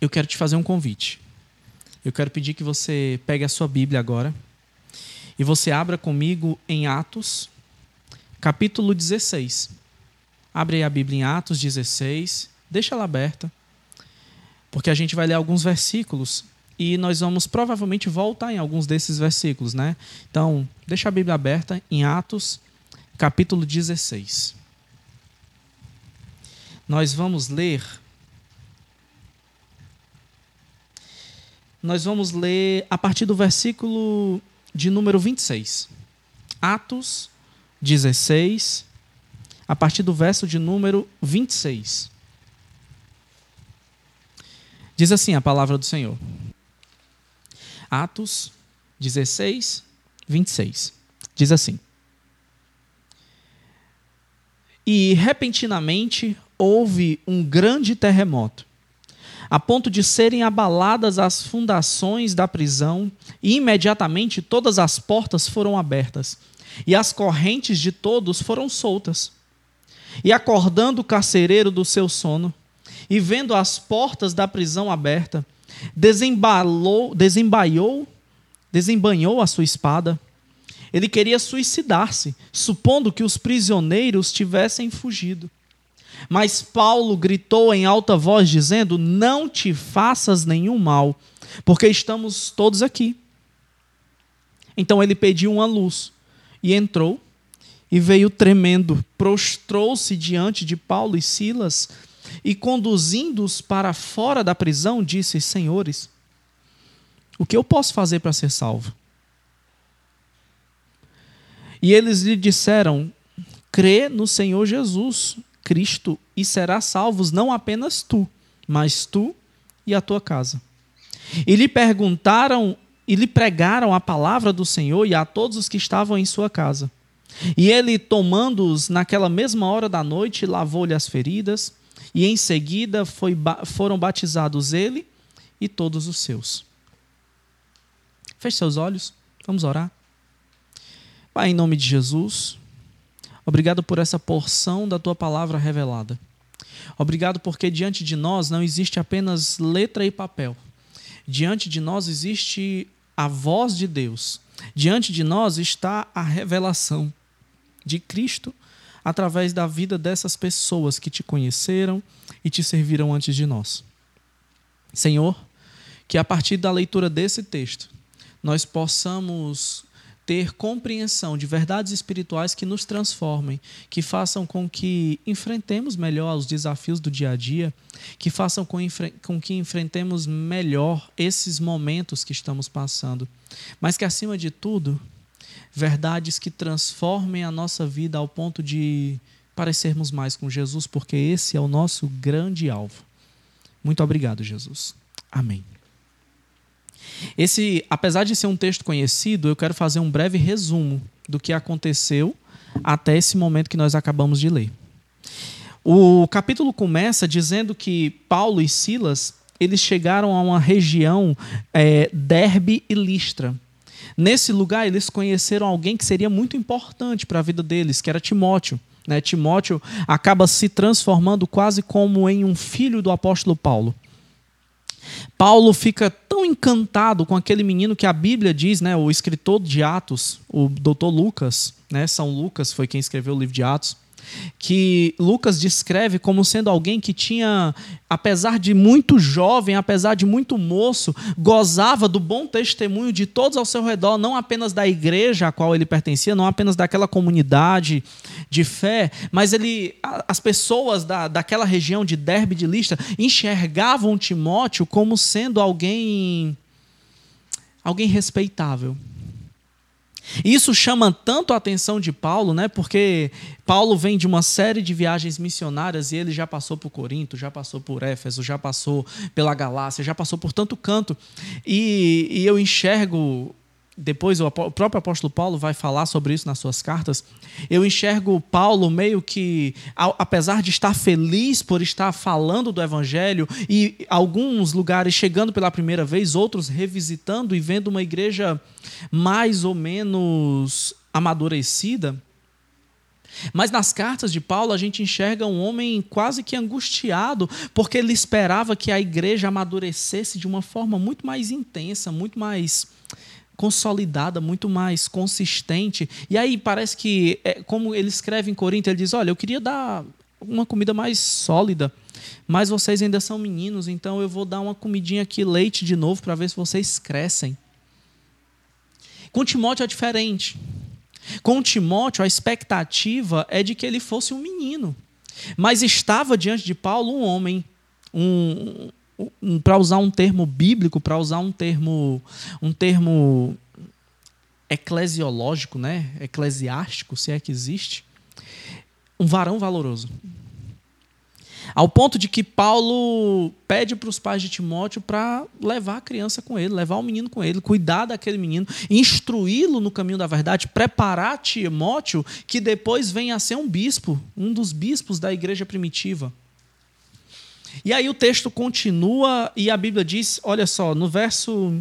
eu quero te fazer um convite. Eu quero pedir que você pegue a sua Bíblia agora e você abra comigo em Atos, capítulo 16. Abre aí a Bíblia em Atos 16, deixa ela aberta, porque a gente vai ler alguns versículos e nós vamos provavelmente voltar em alguns desses versículos, né? Então, deixa a Bíblia aberta em Atos, capítulo 16. Nós vamos ler nós vamos ler a partir do versículo de número 26. Atos 16, a partir do verso de número 26. Diz assim a palavra do Senhor. Atos 16, 26. Diz assim: E repentinamente houve um grande terremoto a ponto de serem abaladas as fundações da prisão, e imediatamente todas as portas foram abertas, e as correntes de todos foram soltas. E acordando o carcereiro do seu sono, e vendo as portas da prisão aberta, desembalou, desembaiou, desembanhou a sua espada. Ele queria suicidar-se, supondo que os prisioneiros tivessem fugido. Mas Paulo gritou em alta voz, dizendo: Não te faças nenhum mal, porque estamos todos aqui. Então ele pediu uma luz e entrou e veio tremendo, prostrou-se diante de Paulo e Silas e, conduzindo-os para fora da prisão, disse: Senhores, o que eu posso fazer para ser salvo? E eles lhe disseram: Crê no Senhor Jesus Cristo e serás salvos não apenas tu, mas tu e a tua casa. E lhe perguntaram e lhe pregaram a palavra do Senhor e a todos os que estavam em sua casa. E ele, tomando-os naquela mesma hora da noite, lavou-lhe as feridas, e em seguida foi, foram batizados ele e todos os seus. Feche seus olhos, vamos orar. Pai, em nome de Jesus, Obrigado por essa porção da tua palavra revelada. Obrigado porque diante de nós não existe apenas letra e papel. Diante de nós existe a voz de Deus. Diante de nós está a revelação de Cristo através da vida dessas pessoas que te conheceram e te serviram antes de nós. Senhor, que a partir da leitura desse texto nós possamos ter compreensão de verdades espirituais que nos transformem, que façam com que enfrentemos melhor os desafios do dia a dia, que façam com, que enfrentemos melhor esses momentos que estamos passando. Mas que, acima de tudo, verdades que transformem a nossa vida ao ponto de parecermos mais com Jesus, porque esse é o nosso grande alvo. Muito obrigado, Jesus. Amém. Esse, apesar de ser um texto conhecido, eu quero fazer um breve resumo do que aconteceu até esse momento que nós acabamos de ler. O capítulo começa dizendo que Paulo e Silas eles chegaram a uma região é, Derbe e Listra. Nesse lugar, eles conheceram alguém que seria muito importante para a vida deles, que era Timóteo. Né? Timóteo acaba se transformando quase como em um filho do apóstolo Paulo. Paulo fica tão encantado com aquele menino que a Bíblia diz, né, o escritor de Atos, o doutor Lucas, né, São Lucas foi quem escreveu o livro de Atos, que Lucas descreve como sendo alguém que tinha, apesar de muito jovem, apesar de muito moço, gozava do bom testemunho de todos ao seu redor, não apenas da igreja a qual ele pertencia, não apenas daquela comunidade de fé, mas ele, as pessoas da, daquela região de Derbe de Lista enxergavam Timóteo como sendo alguém alguém respeitável isso chama tanto a atenção de Paulo, né? Porque Paulo vem de uma série de viagens missionárias e ele já passou por Corinto, já passou por Éfeso, já passou pela Galácia, já passou por tanto canto. E, e eu enxergo depois o próprio apóstolo Paulo vai falar sobre isso nas suas cartas. Eu enxergo Paulo meio que, apesar de estar feliz por estar falando do evangelho e alguns lugares chegando pela primeira vez, outros revisitando e vendo uma igreja mais ou menos amadurecida, Mas nas cartas de Paulo a gente enxerga um homem quase que angustiado, porque ele esperava que a igreja amadurecesse de uma forma muito mais intensa, muito mais consolidada, muito mais consistente. E aí parece que, é, como ele escreve em Corinto, ele diz: Olha, eu queria dar uma comida mais sólida, mas vocês ainda são meninos, então eu vou dar uma comidinha aqui, leite de novo, para ver se vocês crescem. Com Timóteo é diferente. Com Timóteo, a expectativa é de que ele fosse um menino. Mas estava diante de Paulo um homem, um, para usar um termo bíblico, para usar um termo, um termo eclesiológico, né? eclesiástico, se é que existe, um varão valoroso. Ao ponto de que Paulo pede para os pais de Timóteo para levar a criança com ele, levar o menino com ele, cuidar daquele menino, instruí-lo no caminho da verdade, preparar Timóteo que depois venha a ser um bispo, um dos bispos da igreja primitiva. E aí o texto continua e a Bíblia diz, olha só, no verso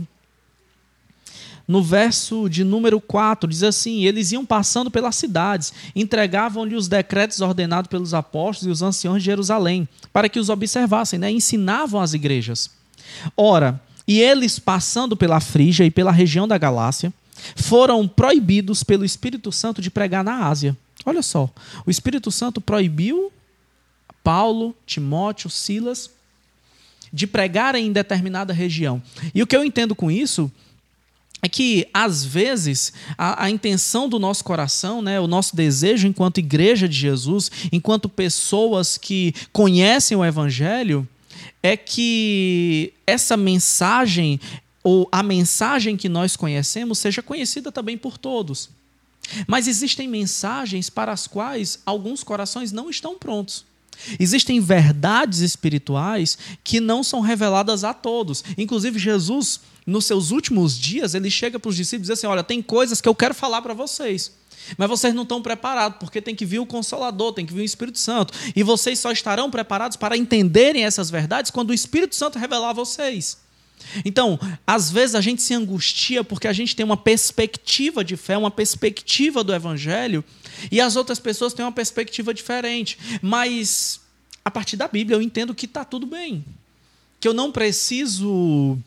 no verso de número 4, diz assim: Eles iam passando pelas cidades, entregavam-lhe os decretos ordenados pelos apóstolos e os anciões de Jerusalém, para que os observassem, né? ensinavam as igrejas. Ora, e eles, passando pela Frígia e pela região da Galácia, foram proibidos pelo Espírito Santo de pregar na Ásia. Olha só, o Espírito Santo proibiu Paulo, Timóteo, Silas de pregar em determinada região. E o que eu entendo com isso é que, às vezes, a, a, intenção do nosso coração, né, o nosso desejo enquanto igreja de Jesus, enquanto pessoas que conhecem o Evangelho, é que essa mensagem, ou a mensagem que nós conhecemos, seja conhecida também por todos. Mas existem mensagens para as quais alguns corações não estão prontos. Existem verdades espirituais que não são reveladas a todos. Inclusive, Jesus nos seus últimos dias, ele chega para os discípulos e diz assim: Olha, tem coisas que eu quero falar para vocês. Mas vocês não estão preparados, porque tem que vir o Consolador, tem que vir o Espírito Santo. E vocês só estarão preparados para entenderem essas verdades quando o Espírito Santo revelar a vocês. Então, às vezes a gente se angustia porque a gente tem uma perspectiva de fé, uma perspectiva do Evangelho, e as outras pessoas têm uma perspectiva diferente. Mas, a partir da Bíblia, eu entendo que está tudo bem. Que eu não preciso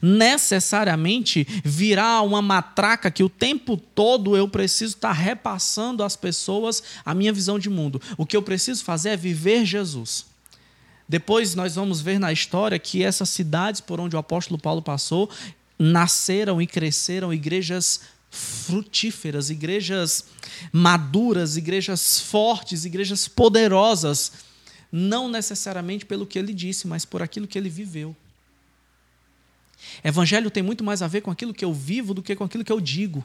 necessariamente virar uma matraca que o tempo todo eu preciso estar repassando às pessoas a minha visão de mundo. O que eu preciso fazer é viver Jesus. Depois nós vamos ver na história que essas cidades por onde o apóstolo Paulo passou nasceram e cresceram igrejas frutíferas, igrejas maduras, igrejas fortes, igrejas poderosas, não necessariamente pelo que ele disse, mas por aquilo que ele viveu. Evangelho tem muito mais a ver com aquilo que eu vivo do que com aquilo que eu digo.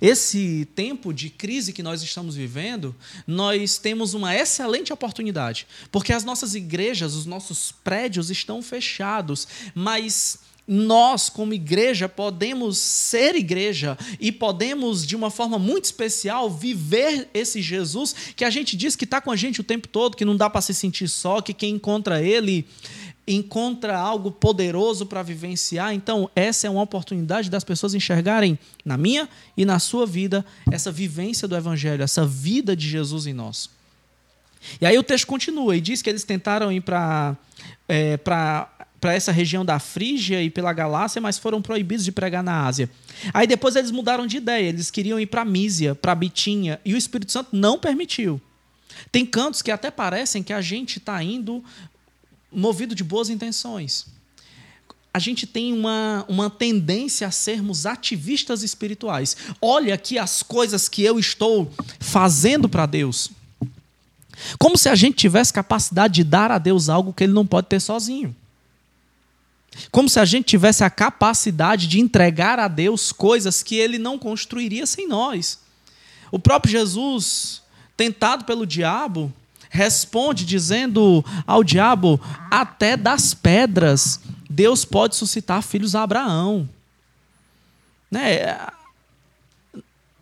Esse tempo de crise que nós estamos vivendo, nós temos uma excelente oportunidade, porque as nossas igrejas, os nossos prédios estão fechados, mas nós, como igreja, podemos ser igreja e podemos, de uma forma muito especial, viver esse Jesus que a gente diz que está com a gente o tempo todo, que não dá para se sentir só, que quem encontra Ele encontra algo poderoso para vivenciar. Então, essa é uma oportunidade das pessoas enxergarem na minha e na sua vida essa vivência do Evangelho, essa vida de Jesus em nós. E aí o texto continua e diz que eles tentaram ir para é, para essa região da Frígia e pela Galácia, mas foram proibidos de pregar na Ásia. Aí depois eles mudaram de ideia, eles queriam ir para Mísia, para Bitinha, e o Espírito Santo não permitiu. Tem cantos que até parecem que a gente está indo movido de boas intenções. A gente tem uma, uma tendência a sermos ativistas espirituais. Olha aqui as coisas que eu estou fazendo para Deus. Como se a gente tivesse capacidade de dar a Deus algo que ele não pode ter sozinho. Como se a gente tivesse a capacidade de entregar a Deus coisas que ele não construiria sem nós. O próprio Jesus, tentado pelo diabo, responde dizendo ao diabo: até das pedras Deus pode suscitar filhos a Abraão. Né?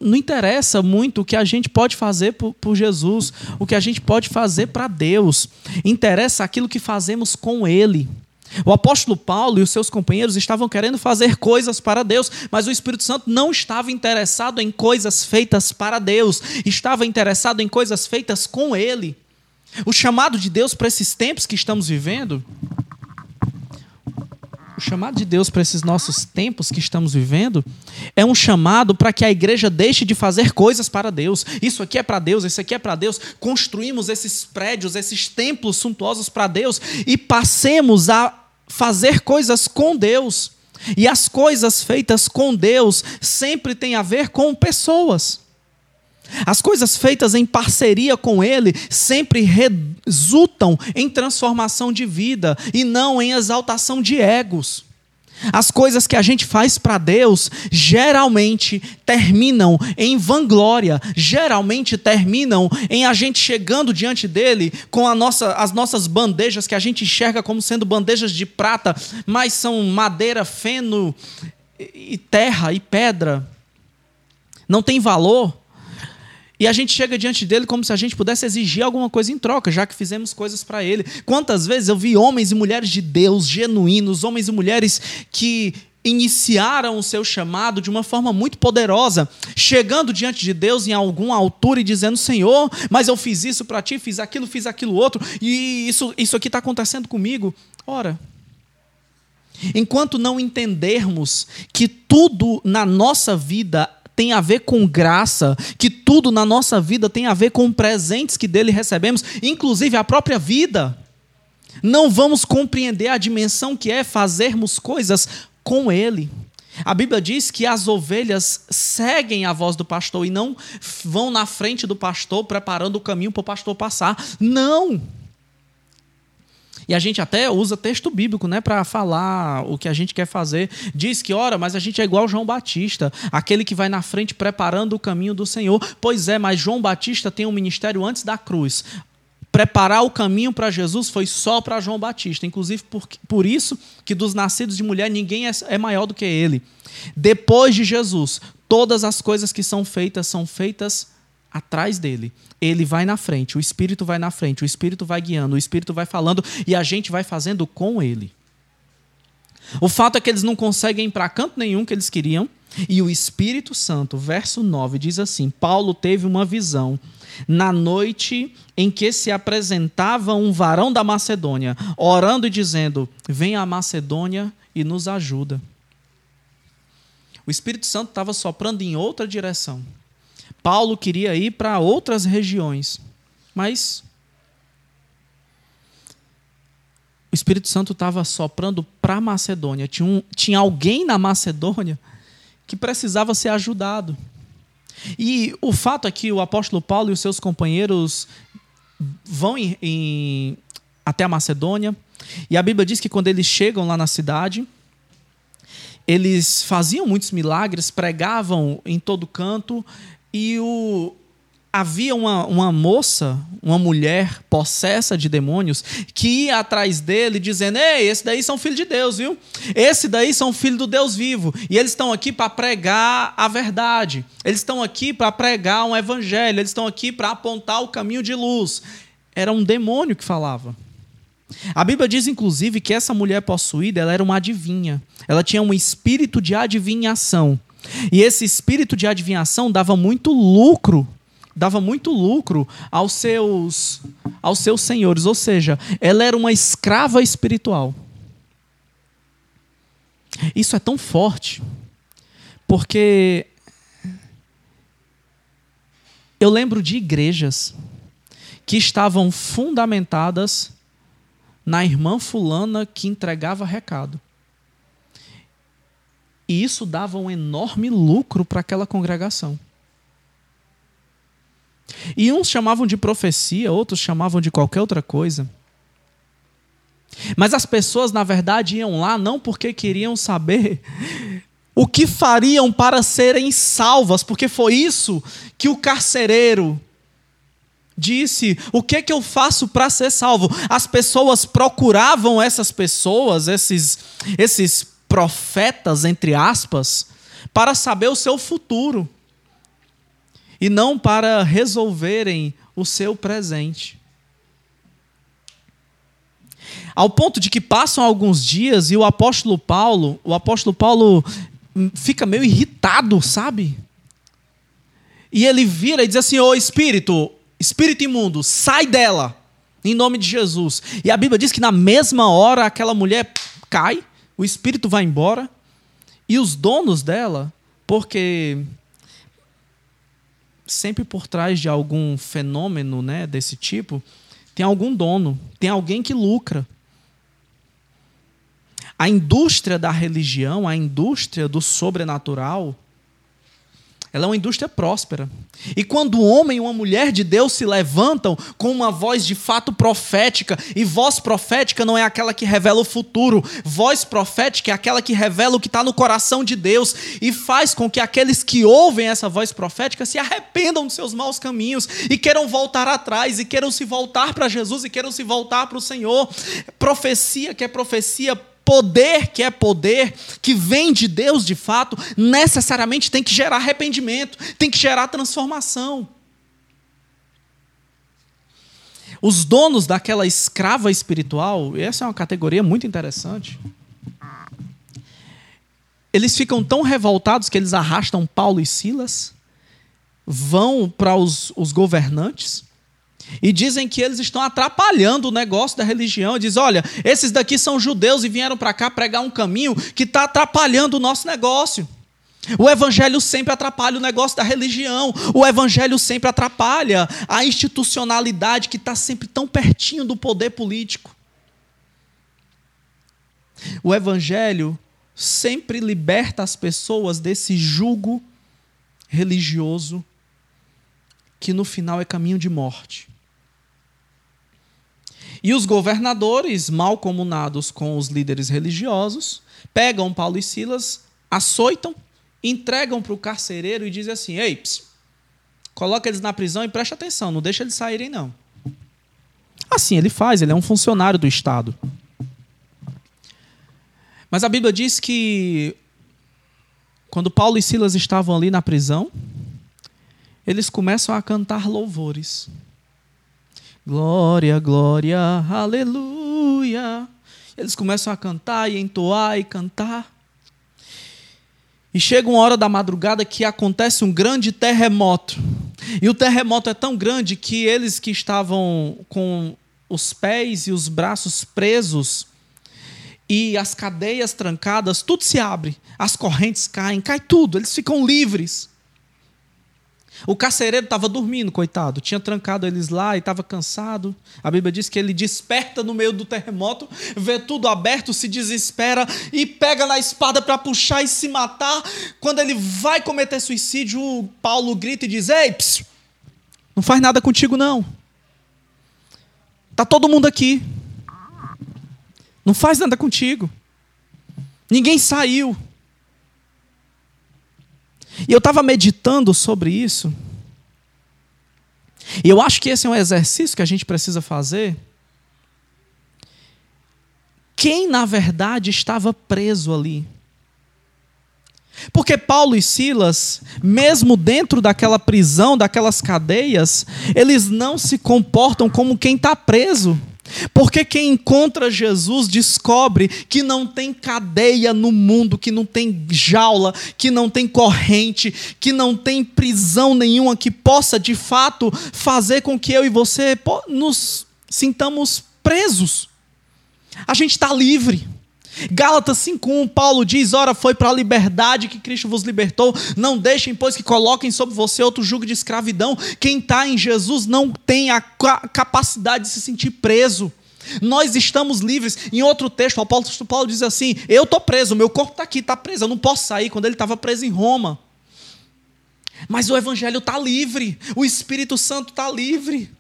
Não interessa muito o que a gente pode fazer por, por Jesus, o que a gente pode fazer para Deus. Interessa aquilo que fazemos com Ele. O apóstolo Paulo e os seus companheiros estavam querendo fazer coisas para Deus, mas o Espírito Santo não estava interessado em coisas feitas para Deus, estava interessado em coisas feitas com Ele. O chamado de Deus para esses tempos que estamos vivendo o chamado de Deus para esses nossos tempos que estamos vivendo é um chamado para que a igreja deixe de fazer coisas para Deus. Isso aqui é para Deus, isso aqui é para Deus. Construímos esses prédios, esses templos suntuosos para Deus e passemos a fazer coisas com Deus. E as coisas feitas com Deus sempre têm a ver com pessoas. As coisas feitas em parceria com Ele sempre resultam em transformação de vida e não em exaltação de egos. As coisas que a gente faz para Deus geralmente terminam em vanglória, geralmente terminam em a gente chegando diante dele com nossa, as nossas bandejas que a gente enxerga como sendo bandejas de prata, mas são madeira, feno e terra e pedra. Não tem valor. E a gente chega diante dele como se a gente pudesse exigir alguma coisa em troca, já que fizemos coisas para ele. Quantas vezes eu vi homens e mulheres de Deus genuínos, homens e mulheres que iniciaram o seu chamado de uma forma muito poderosa, chegando diante de Deus em alguma altura e dizendo: Senhor, mas eu fiz isso para ti, fiz aquilo, fiz aquilo outro, e isso, isso aqui está acontecendo comigo. Ora, enquanto não entendermos que tudo na nossa vida tem a ver com graça, que tudo na nossa vida tem a ver com presentes que dele recebemos, inclusive a própria vida. Não vamos compreender a dimensão que é fazermos coisas com ele. A Bíblia diz que as ovelhas seguem a voz do pastor e não vão na frente do pastor preparando o caminho para o pastor passar. Não! E a gente até usa texto bíblico, né, para falar o que a gente quer fazer. Diz que, ora, mas a gente é igual João Batista, aquele que vai na frente preparando o caminho do Senhor. Pois é, mas João Batista tem um ministério antes da cruz. Preparar o caminho para Jesus foi só para João Batista. Inclusive, por, por isso que dos nascidos de mulher ninguém é, é maior do que ele. Depois de Jesus, todas as coisas que são feitas são feitas atrás dele. Ele vai na frente, o Espírito vai na frente, o Espírito vai guiando, o Espírito vai falando e a gente vai fazendo com ele. O fato é que eles não conseguem ir para canto nenhum que eles queriam. E o Espírito Santo, verso 9, diz assim: Paulo teve uma visão na noite em que se apresentava um varão da Macedônia, orando e dizendo: Venha a Macedônia e nos ajuda. O Espírito Santo estava soprando em outra direção. Paulo queria ir para outras regiões, mas o Espírito Santo estava soprando para a Macedônia. Tinha, um, tinha alguém na Macedônia que precisava ser ajudado. E o fato é que o apóstolo Paulo e os seus companheiros vão em, em, até a Macedônia, e a Bíblia diz que quando eles chegam lá na cidade, eles faziam muitos milagres, pregavam em todo canto, e o, havia uma, uma moça, uma mulher possessa de demônios, que ia atrás dele dizendo: Ei, esse daí são filhos de Deus, viu? Esse daí são filhos do Deus vivo. E eles estão aqui para pregar a verdade. Eles estão aqui para pregar um evangelho. Eles estão aqui para apontar o caminho de luz. Era um demônio que falava. A Bíblia diz, inclusive, que essa mulher possuída ela era uma adivinha. Ela tinha um espírito de adivinhação. E esse espírito de adivinhação dava muito lucro, dava muito lucro aos seus aos seus senhores, ou seja, ela era uma escrava espiritual. Isso é tão forte, porque eu lembro de igrejas que estavam fundamentadas na irmã fulana que entregava recado. E isso dava um enorme lucro para aquela congregação. E uns chamavam de profecia, outros chamavam de qualquer outra coisa. Mas as pessoas, na verdade, iam lá não porque queriam saber o que fariam para serem salvas, porque foi isso que o carcereiro disse: O que que eu faço para ser salvo? As pessoas procuravam essas pessoas, esses esses profetas, entre aspas, para saber o seu futuro e não para resolverem o seu presente. Ao ponto de que passam alguns dias e o apóstolo Paulo, o apóstolo Paulo hum, fica meio irritado, sabe? E ele vira e diz assim: Ô espírito, espírito imundo, sai dela, em nome de Jesus. E a Bíblia diz que na mesma hora aquela mulher cai, o espírito vai embora, e os donos dela, porque sempre por trás de algum fenômeno né, desse tipo, tem algum dono, tem alguém que lucra. A indústria da religião, a indústria do sobrenatural, ela é uma indústria próspera. E quando um homem e uma mulher de Deus se levantam com uma voz de fato profética, e voz profética não é aquela que revela o futuro, voz profética é aquela que revela o que está no coração de Deus e faz com que aqueles que ouvem essa voz profética se arrependam dos seus maus caminhos e queiram voltar atrás, e queiram se voltar para Jesus, e queiram se voltar para o Senhor. Profecia que é profecia poder que é poder, que vem de Deus de fato, necessariamente tem que gerar arrependimento, tem que gerar transformação. Os donos daquela escrava espiritual, essa é uma categoria muito interessante. Eles ficam tão revoltados que eles arrastam Paulo e Silas, vão para os, os governantes, e dizem que eles estão atrapalhando o negócio da religião. Diz: olha, esses daqui são judeus e vieram para cá pregar um caminho que está atrapalhando o nosso negócio. O evangelho sempre atrapalha o negócio da religião. O evangelho sempre atrapalha a institucionalidade que está sempre tão pertinho do poder político. O evangelho sempre liberta as pessoas desse jugo religioso que no final é caminho de morte. E os governadores, mal comunados com os líderes religiosos, pegam Paulo e Silas, açoitam, entregam para o carcereiro e dizem assim: Ei, ps, coloca eles na prisão e preste atenção, não deixa eles saírem, não. Assim ele faz, ele é um funcionário do Estado. Mas a Bíblia diz que quando Paulo e Silas estavam ali na prisão, eles começam a cantar louvores. Glória, glória, aleluia. Eles começam a cantar e entoar e cantar. E chega uma hora da madrugada que acontece um grande terremoto. E o terremoto é tão grande que eles que estavam com os pés e os braços presos e as cadeias trancadas, tudo se abre, as correntes caem, cai tudo, eles ficam livres. O carcereiro estava dormindo, coitado. Tinha trancado eles lá e estava cansado. A Bíblia diz que ele desperta no meio do terremoto, vê tudo aberto, se desespera e pega na espada para puxar e se matar. Quando ele vai cometer suicídio, Paulo grita e diz: Ei, psiu, não faz nada contigo, não. Está todo mundo aqui. Não faz nada contigo. Ninguém saiu. E eu estava meditando sobre isso. E eu acho que esse é um exercício que a gente precisa fazer. Quem, na verdade, estava preso ali? Porque Paulo e Silas, mesmo dentro daquela prisão, daquelas cadeias, eles não se comportam como quem está preso. Porque quem encontra Jesus descobre que não tem cadeia no mundo, que não tem jaula, que não tem corrente, que não tem prisão nenhuma que possa de fato fazer com que eu e você nos sintamos presos. A gente está livre. Gálatas 5:1, Paulo diz: Ora, foi para a liberdade que Cristo vos libertou. Não deixem, pois, que coloquem sobre você outro jugo de escravidão. Quem está em Jesus não tem a capacidade de se sentir preso. Nós estamos livres. Em outro texto, o apóstolo Paulo diz assim: Eu estou preso, meu corpo está aqui, está preso, eu não posso sair. Quando ele estava preso em Roma. Mas o Evangelho está livre, o Espírito Santo está livre.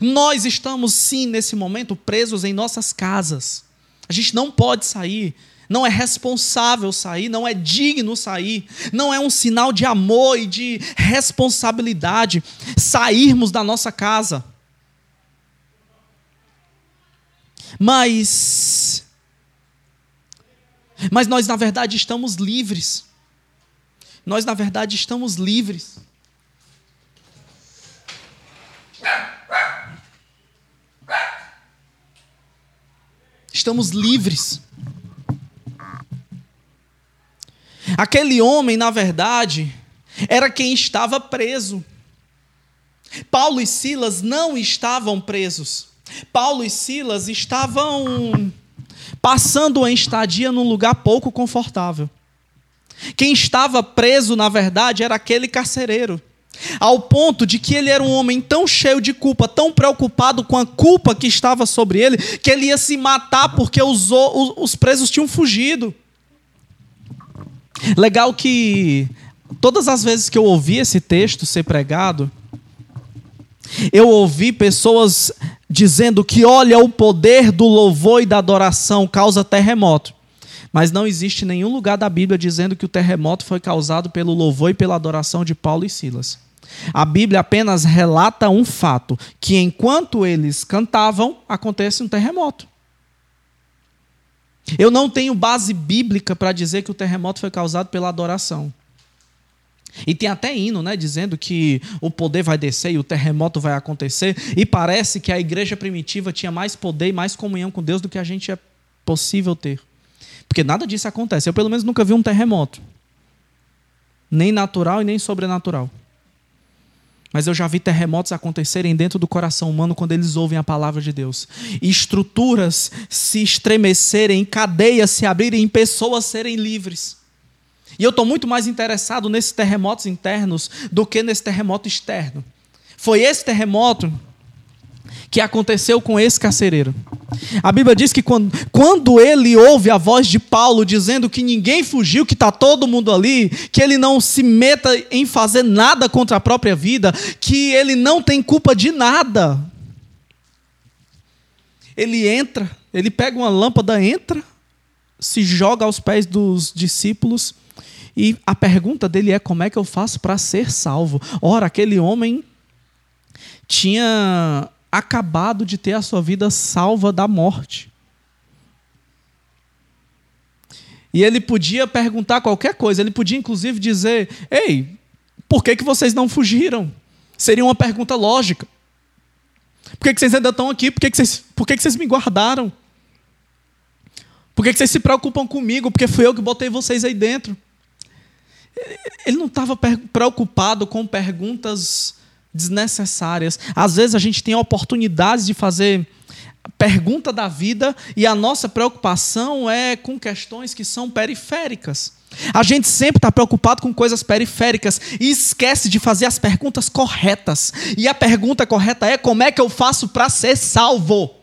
Nós estamos, sim, nesse momento, presos em nossas casas. A gente não pode sair, não é responsável sair, não é digno sair, não é um sinal de amor e de responsabilidade sairmos da nossa casa. Mas mas nós na verdade estamos livres. Nós na verdade estamos livres. Estamos livres. Aquele homem, na verdade, era quem estava preso. Paulo e Silas não estavam presos. Paulo e Silas estavam passando uma estadia num lugar pouco confortável. Quem estava preso, na verdade, era aquele carcereiro. Ao ponto de que ele era um homem tão cheio de culpa, tão preocupado com a culpa que estava sobre ele, que ele ia se matar porque os, os presos tinham fugido. Legal que todas as vezes que eu ouvi esse texto ser pregado, eu ouvi pessoas dizendo que, olha, o poder do louvor e da adoração causa terremoto. Mas não existe nenhum lugar da Bíblia dizendo que o terremoto foi causado pelo louvor e pela adoração de Paulo e Silas. A Bíblia apenas relata um fato: que enquanto eles cantavam, acontece um terremoto. Eu não tenho base bíblica para dizer que o terremoto foi causado pela adoração. E tem até hino, né, dizendo que o poder vai descer e o terremoto vai acontecer. E parece que a igreja primitiva tinha mais poder e mais comunhão com Deus do que a gente é possível ter. Porque nada disso acontece. Eu, pelo menos, nunca vi um terremoto. Nem natural e nem sobrenatural. Mas eu já vi terremotos acontecerem dentro do coração humano quando eles ouvem a palavra de Deus. E estruturas se estremecerem, cadeias se abrirem, pessoas serem livres. E eu estou muito mais interessado nesses terremotos internos do que nesse terremoto externo. Foi esse terremoto que aconteceu com esse carcereiro. A Bíblia diz que quando, quando ele ouve a voz de Paulo dizendo que ninguém fugiu, que está todo mundo ali, que ele não se meta em fazer nada contra a própria vida, que ele não tem culpa de nada. Ele entra, ele pega uma lâmpada, entra, se joga aos pés dos discípulos e a pergunta dele é: como é que eu faço para ser salvo? Ora, aquele homem tinha acabado de ter a sua vida salva da morte. E ele podia perguntar qualquer coisa, ele podia inclusive dizer: Ei, por que, que vocês não fugiram? Seria uma pergunta lógica. Por que, que vocês ainda estão aqui? Por que, que, vocês, por que, que vocês me guardaram? Por que, que vocês se preocupam comigo? Porque fui eu que botei vocês aí dentro. Ele não estava preocupado com perguntas desnecessárias. Às vezes a gente tem oportunidades de fazer pergunta da vida e a nossa preocupação é com questões que são periféricas. A gente sempre está preocupado com coisas periféricas e esquece de fazer as perguntas corretas. E a pergunta correta é: como é que eu faço para ser salvo?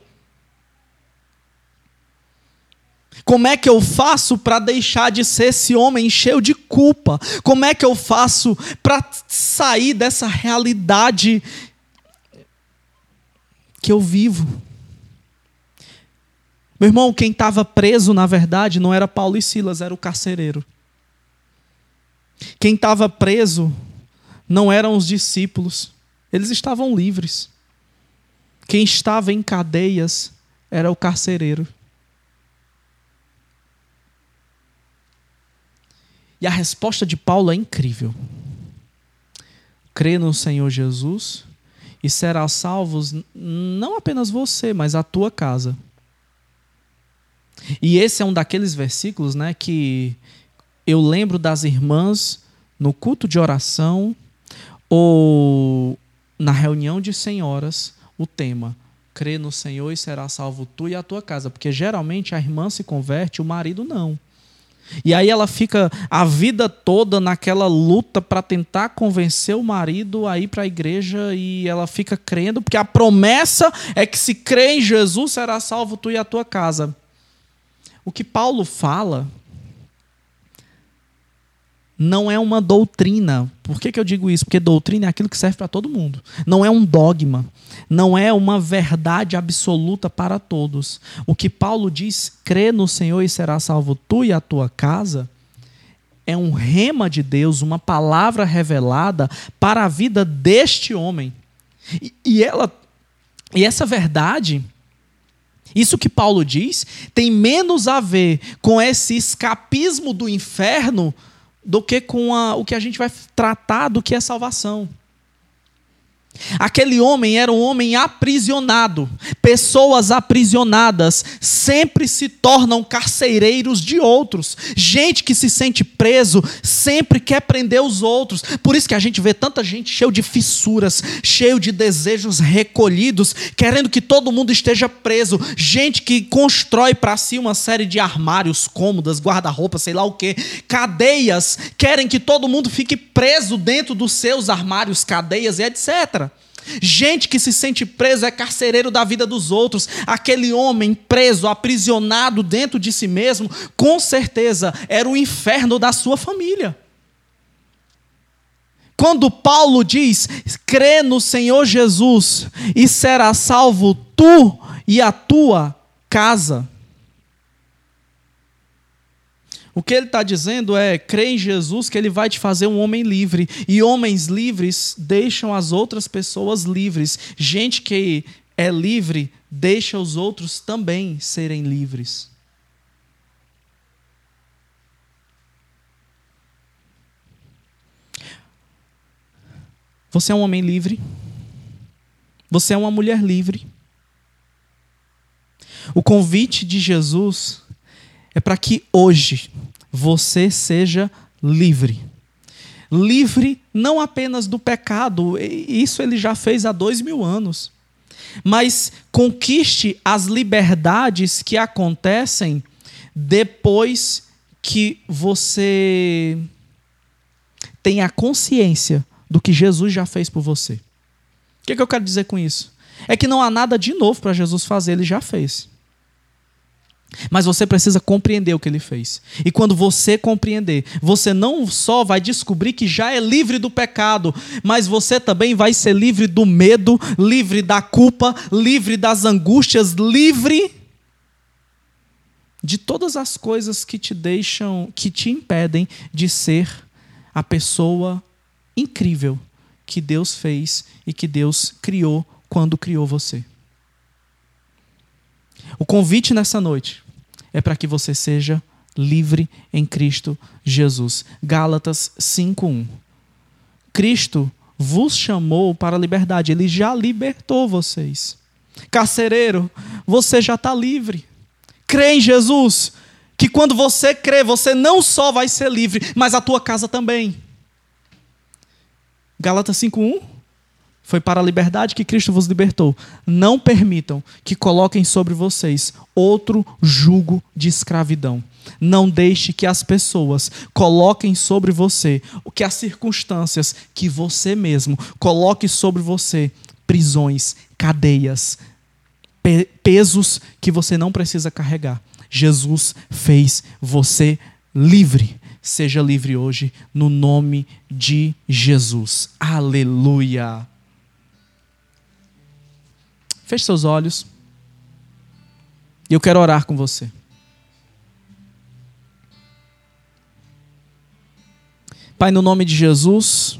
Como é que eu faço para deixar de ser esse homem cheio de culpa? Como é que eu faço para sair dessa realidade que eu vivo? Meu irmão, quem estava preso, na verdade, não era Paulo e Silas, era o carcereiro. Quem estava preso não eram os discípulos, eles estavam livres. Quem estava em cadeias era o carcereiro. E a resposta de Paulo é incrível. Crê no Senhor Jesus e será salvo não apenas você, mas a tua casa. E esse é um daqueles versículos, né, que eu lembro das irmãs no culto de oração ou na reunião de senhoras, o tema crê no Senhor e será salvo tu e a tua casa, porque geralmente a irmã se converte, o marido não. E aí ela fica a vida toda naquela luta para tentar convencer o marido a ir para a igreja e ela fica crendo, porque a promessa é que se crê em Jesus será salvo tu e a tua casa. O que Paulo fala não é uma doutrina. Por que, que eu digo isso? Porque doutrina é aquilo que serve para todo mundo. Não é um dogma. Não é uma verdade absoluta para todos. O que Paulo diz, crê no Senhor e será salvo tu e a tua casa, é um rema de Deus, uma palavra revelada para a vida deste homem. E, e ela e essa verdade isso que Paulo diz tem menos a ver com esse escapismo do inferno do que com a, o que a gente vai tratar do que é salvação. Aquele homem era um homem aprisionado. Pessoas aprisionadas sempre se tornam carcereiros de outros. Gente que se sente preso sempre quer prender os outros. Por isso que a gente vê tanta gente cheio de fissuras, cheio de desejos recolhidos, querendo que todo mundo esteja preso. Gente que constrói para si uma série de armários, cômodas, guarda-roupa, sei lá o quê. Cadeias, querem que todo mundo fique preso dentro dos seus armários, cadeias e etc. Gente que se sente preso é carcereiro da vida dos outros. Aquele homem preso, aprisionado dentro de si mesmo, com certeza era o inferno da sua família. Quando Paulo diz: crê no Senhor Jesus e será salvo tu e a tua casa. O que ele está dizendo é: crê em Jesus que ele vai te fazer um homem livre. E homens livres deixam as outras pessoas livres. Gente que é livre deixa os outros também serem livres. Você é um homem livre. Você é uma mulher livre. O convite de Jesus é para que hoje você seja livre. Livre não apenas do pecado, isso ele já fez há dois mil anos, mas conquiste as liberdades que acontecem depois que você tem a consciência do que Jesus já fez por você. O que, é que eu quero dizer com isso? É que não há nada de novo para Jesus fazer, ele já fez. Mas você precisa compreender o que ele fez. E quando você compreender, você não só vai descobrir que já é livre do pecado, mas você também vai ser livre do medo, livre da culpa, livre das angústias, livre de todas as coisas que te deixam, que te impedem de ser a pessoa incrível que Deus fez e que Deus criou quando criou você. O convite nessa noite é para que você seja livre em Cristo Jesus. Gálatas 5:1. Cristo vos chamou para a liberdade, ele já libertou vocês. Carcereiro, você já está livre. Crê em Jesus, que quando você crê, você não só vai ser livre, mas a tua casa também. Gálatas 5:1 foi para a liberdade que Cristo vos libertou. Não permitam que coloquem sobre vocês outro jugo de escravidão. Não deixe que as pessoas coloquem sobre você o que as circunstâncias que você mesmo coloque sobre você prisões, cadeias, pe pesos que você não precisa carregar. Jesus fez você livre. Seja livre hoje no nome de Jesus. Aleluia. Feche seus olhos. E eu quero orar com você. Pai, no nome de Jesus,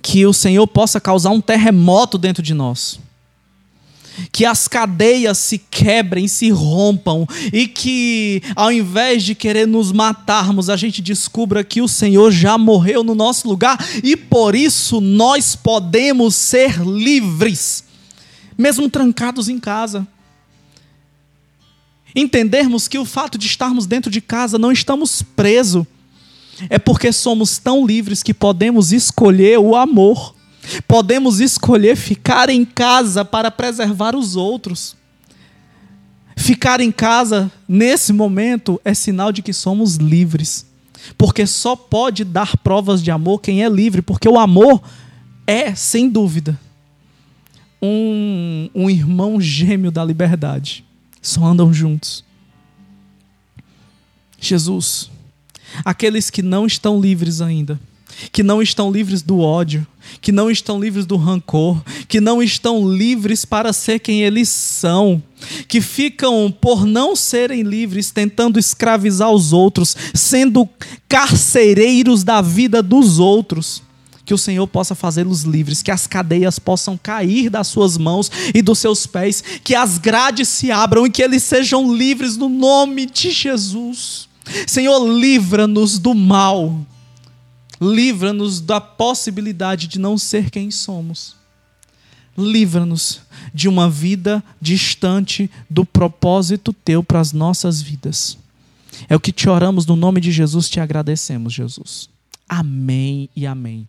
que o Senhor possa causar um terremoto dentro de nós. Que as cadeias se quebrem, se rompam e que, ao invés de querer nos matarmos, a gente descubra que o Senhor já morreu no nosso lugar e por isso nós podemos ser livres mesmo trancados em casa. Entendermos que o fato de estarmos dentro de casa não estamos presos, é porque somos tão livres que podemos escolher o amor, podemos escolher ficar em casa para preservar os outros. Ficar em casa nesse momento é sinal de que somos livres, porque só pode dar provas de amor quem é livre, porque o amor é, sem dúvida, um, um irmão gêmeo da liberdade. Só andam juntos. Jesus, aqueles que não estão livres ainda, que não estão livres do ódio, que não estão livres do rancor, que não estão livres para ser quem eles são, que ficam por não serem livres tentando escravizar os outros, sendo carcereiros da vida dos outros que o Senhor possa fazê-los livres, que as cadeias possam cair das suas mãos e dos seus pés, que as grades se abram e que eles sejam livres no nome de Jesus. Senhor, livra-nos do mal, livra-nos da possibilidade de não ser quem somos. Livra-nos de uma vida distante do propósito teu para as nossas vidas. É o que te oramos no nome de Jesus, te agradecemos, Jesus. Amém e amém.